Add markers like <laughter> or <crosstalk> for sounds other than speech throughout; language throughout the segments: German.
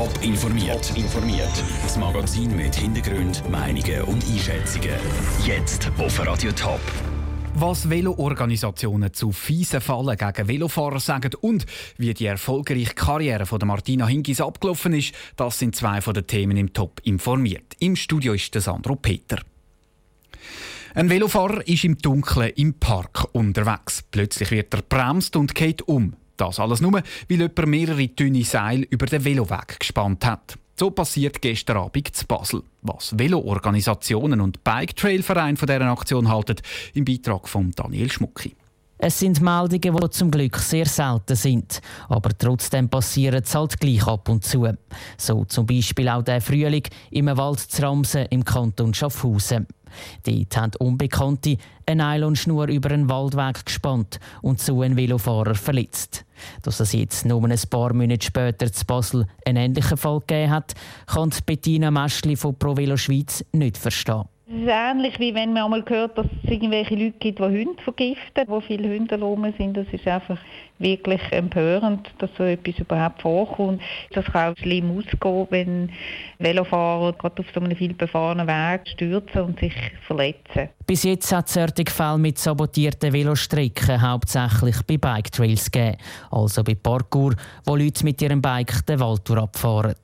Top informiert. informiert. Das Magazin mit Hintergrund, Meinungen und Einschätzungen. Jetzt auf Radio Top. Was Velo-Organisationen zu fiesen Fallen gegen Velofahrer sagen und wie die erfolgreiche Karriere von Martina Hingis abgelaufen ist, das sind zwei von den Themen im Top informiert. Im Studio ist der Sandro Peter. Ein Velofahrer ist im Dunkeln im Park unterwegs. Plötzlich wird er bremst und geht um. Das alles nur, weil jemand mehrere dünne Seile über den Veloweg gespannt hat. So passiert gestern Abend zu Basel. Was Velo-Organisationen und Bike-Trail-Vereine von dieser Aktion halten, im Beitrag von Daniel Schmucki. Es sind Meldungen, die zum Glück sehr selten sind. Aber trotzdem passieren es halt gleich ab und zu. So zum Beispiel auch der Frühling im Wald zu Ramsen im Kanton Schaffhausen. Dort haben Unbekannte eine Nylonschnur über einen Waldweg gespannt und so einen Velofahrer verletzt. Dass es jetzt nur ein paar Monate später zu Basel einen ähnlichen Fall gegeben hat, kann Bettina Mäschli von ProVelo Schweiz nicht verstehen. Es ist ähnlich wie wenn man einmal hört, dass es irgendwelche Leute gibt, die Hunde vergiften, wo viele Hunde rum sind. Das ist einfach wirklich empörend, dass so etwas überhaupt vorkommt. Das kann auch schlimm ausgehen, wenn Velofahrer gerade auf so einem vielbefahrenen Weg stürzen und sich verletzen. Bis jetzt hat es solche Fälle mit sabotierten Velostrecken hauptsächlich bei Bike Trails gegeben, also bei Parkour, wo Leute mit ihrem Bike den Wald abfahren.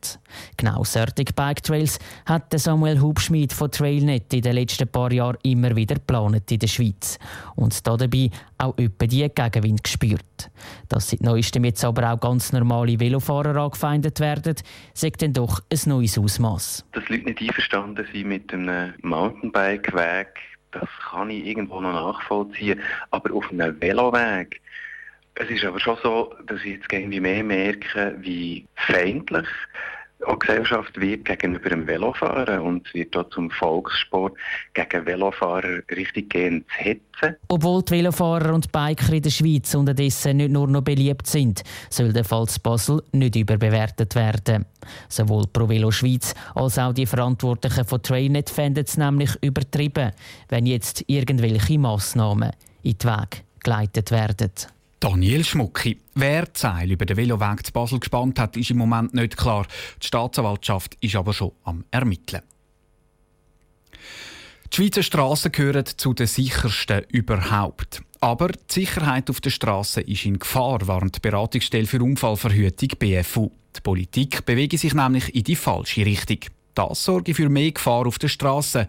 Genau solche Bike Trails hat Samuel Hubschmid von Trailnet in den letzten paar Jahren immer wieder geplant in der Schweiz und dabei auch etwa die Gegenwind gespürt. Dass seit neuestem jetzt aber auch ganz normale Velofahrer angefeindet werden, sagt dann doch ein neues Ausmaß. Dass Leute nicht einverstanden sind mit einem Mountainbike-Weg, das kann ich irgendwo noch nachvollziehen. Aber auf einem Veloweg, es ist aber schon so, dass ich jetzt irgendwie mehr merke, wie feindlich auch Gesellschaft wird gegenüber dem Velofahren und wird dort zum Volkssport gegen Velofahrer richtig gehend hetzen. Obwohl die Velofahrer und Biker in der Schweiz unterdessen nicht nur noch beliebt sind, soll der Fall Basel nicht überbewertet werden. Sowohl Pro Velo Schweiz als auch die Verantwortlichen von Trailnet fänden es nämlich übertrieben, wenn jetzt irgendwelche Massnahmen in den Weg geleitet werden. Daniel Schmucki. Wer die Seil über den Veloweg zu Basel gespannt hat, ist im Moment nicht klar. Die Staatsanwaltschaft ist aber schon am Ermitteln. Die Schweizer Strassen gehören zu den sichersten überhaupt. Aber die Sicherheit auf den Strassen ist in Gefahr, warnt die Beratungsstelle für Unfallverhütung BFU. Die Politik bewege sich nämlich in die falsche Richtung. Das sorge für mehr Gefahr auf den Strassen.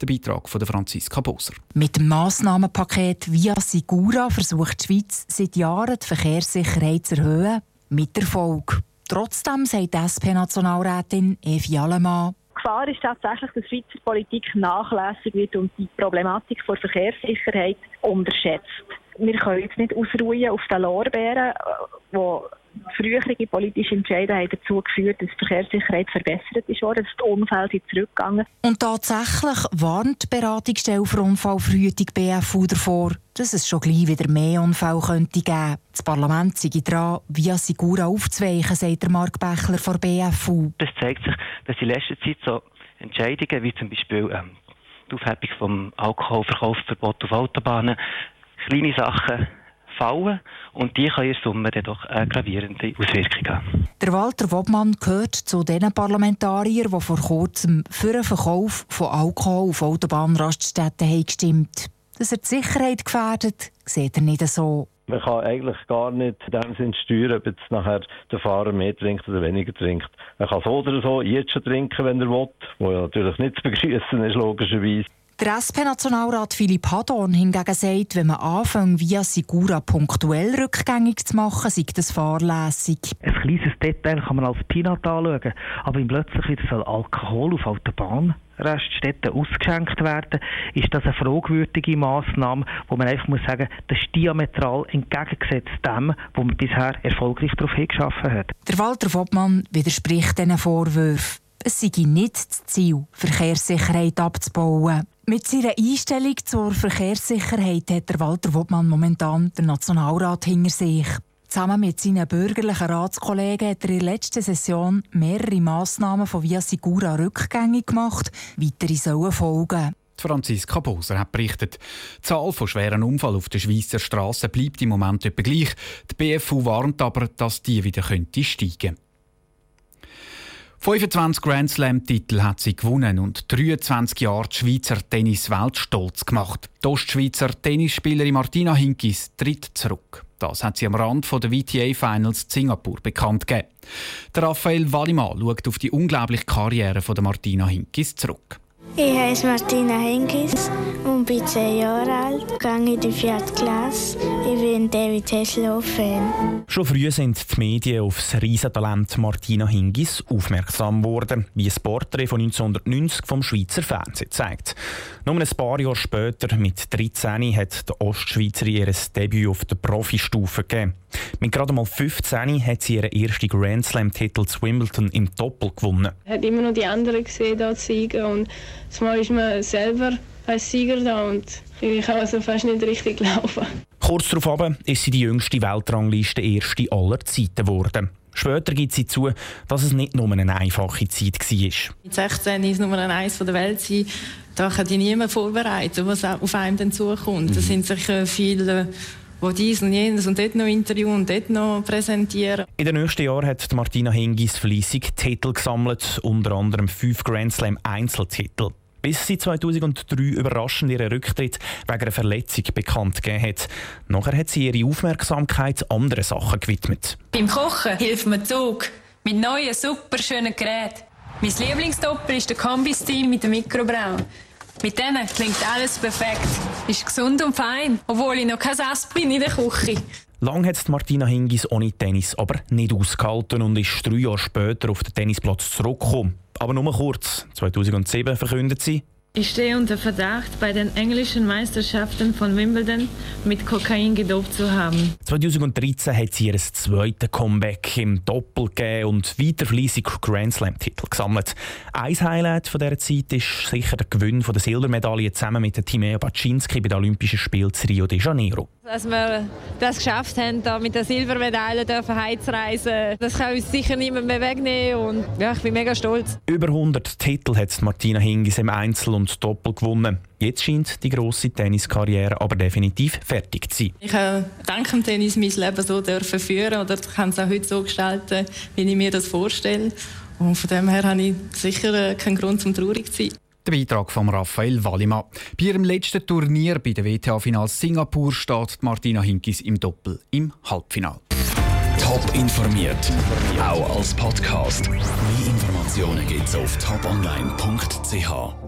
Der Beitrag von Franziska Boser. Mit dem Massnahmenpaket Via Sigura versucht die Schweiz seit Jahren die Verkehrssicherheit zu erhöhen. Mit Erfolg. Trotzdem sagt die SP-Nationalrätin Evi Allemann, Gefahr ist tatsächlich, dass Schweizer Politik nachlässig wird und die Problematik der Verkehrssicherheit unterschätzt. Wir können jetzt nicht ausruhen auf den Lorbeeren, die frühere politische Entscheidungen haben dazu geführt, dass die Verkehrssicherheit verbessert ist, dass die Unfälle sind zurückgegangen Und tatsächlich warnt die Beratungsstelle für Unfallverhütung BFU davor, dass es schon gleich wieder mehr Unfälle könnte geben. Das Parlament sei dran, via Sigura aufzuweichen, sagt der Mark Bechler von BFU. Das zeigt sich, dass in letzter Zeit so Entscheidungen wie zum Beispiel ähm, die Aufhebung vom Alkoholverkaufsverbot auf Autobahnen, kleine Sachen fallen und die können in Summe dann doch eine gravierende Auswirkungen haben. Der Walter Wobmann gehört zu den Parlamentariern, die vor kurzem für den Verkauf von Alkohol auf Autobahnraststätten haben gestimmt Dass er die Sicherheit gefährdet, sieht er nicht so. Man kann eigentlich gar nicht in dem Sinn steuern, ob jetzt nachher der Fahrer mehr trinkt oder weniger trinkt. Man kann so oder so jetzt schon trinken, wenn er will, was ja natürlich nicht zu begrüßen ist, logischerweise. Der SP-Nationalrat Philipp Hadorn hingegen sagt, wenn man anfängt, via Sigura punktuell rückgängig zu machen, sei das fahrlässig. Ein kleines Detail kann man als Pinat anschauen, aber wenn plötzlich wieder soll Alkohol auf Autobahnraststätten ausgeschenkt werden, ist das eine fragwürdige Massnahme, wo man einfach muss sagen, das ist diametral entgegengesetzt dem, wo man bisher erfolgreich darauf hingeschaffen hat. Der Walter Wobmann widerspricht diesen Vorwürfen. Es sei nicht das Ziel, Verkehrssicherheit abzubauen. Mit seiner Einstellung zur Verkehrssicherheit hat der Walter Wobmann momentan den Nationalrat hinter sich. Zusammen mit seinen bürgerlichen Ratskollegen hat er in der letzten Session mehrere Massnahmen von Via Sigura rückgängig gemacht. Weitere sollen folgen. Franziska Boser hat berichtet, die Zahl von schweren Unfällen auf den Schweizer Straßen bleibt im Moment etwa gleich. Die BFU warnt aber, dass die wieder könnte steigen 25 Grand Slam-Titel hat sie gewonnen und 23 Jahre die Schweizer Tennis-Welt stolz gemacht. Die Ostschweizer Tennisspielerin Martina Hinkis tritt zurück. Das hat sie am Rand der VTA Finals Singapur bekannt gegeben. Der Raphael Wallimann schaut auf die unglaubliche Karriere von Martina Hinkis zurück. Ich heiße Martina Henkis und bin 10 Jahre alt, gehe in die vierte Klasse. Ich bin David Hasselhoff-Fan. Schon früh sind die Medien auf das Riesentalent Martina Hingis aufmerksam geworden, wie ein Porträt von 1990 vom Schweizer Fernsehen zeigt. Nur ein paar Jahre später, mit 13, hat der Ostschweizer ihr Debüt auf der Profistufe gegeben. Mit gerade mal 15 hat sie ihren ersten Grand Slam-Titel zu Wimbledon im Doppel gewonnen. Ich habe immer noch die anderen gesehen, da zu siegen. Und zumal ist man selber als Sieger da und ich kann also fast nicht richtig <laughs> laufen. Kurz darauf ist sie die jüngste Weltrangliste erste aller Zeiten geworden. Später gibt sie zu, dass es nicht nur eine einfache Zeit war. Mit 16 ist Nummer eins der Welt sein. Da kann dich niemand vorbereiten, was auf einem dann zukommt. Mhm. Da sind sicher viele wo dies und jenes und dort noch interviewen und dort noch präsentieren. In den nächsten Jahren hat Martina Hingis fleissig Titel gesammelt, unter anderem fünf Grand Slam Einzeltitel. Bis sie 2003 überraschend ihren Rücktritt wegen einer Verletzung bekannt gegeben hat. Nachher hat sie ihre Aufmerksamkeit anderen Sachen gewidmet. Beim Kochen hilft mir Zug mit neuen, super schönen Geräten. Mein Lieblingstopper ist der Kombi-Steam mit dem Mikrobraun. Mit denen klingt alles perfekt. Ist gesund und fein, obwohl ich noch kein Ass bin in der Küche. Lang hat Martina Hingis ohne Tennis aber nicht ausgehalten und ist drei Jahre später auf den Tennisplatz zurückgekommen. Aber nur kurz. 2007 verkündet sie, ich stehe unter Verdacht, bei den englischen Meisterschaften von Wimbledon mit Kokain gedopt zu haben. 2013 hat sie ihr zweites Comeback im Doppel gegeben und weiter fleissig Grand Slam-Titel gesammelt. Ein Highlight von dieser Zeit ist sicher der Gewinn von der Silbermedaille zusammen mit Timea Baczynski bei den Olympischen Spielen in Rio de Janeiro. Dass wir das geschafft haben, da mit der Silbermedaille heimzureisen, das kann uns sicher niemand mehr wegnehmen und ja, ich bin mega stolz. Über 100 Titel hat Martina Hingis im Einzel und Doppel gewonnen. Jetzt scheint die grosse Tenniskarriere aber definitiv fertig zu sein. Ich habe dank dem Tennis mein Leben so dürfen führen oder kann es auch heute so gestalten, wie ich mir das vorstelle. Und von dem her habe ich sicher keinen Grund zum traurig zu sein. Der Beitrag von Raphael Wallimann. Bei ihrem letzten Turnier bei der WTA-Final Singapur steht Martina Hinkis im Doppel im Halbfinale. Top informiert, auch als Podcast. Mehr Informationen gibt's auf toponline.ch.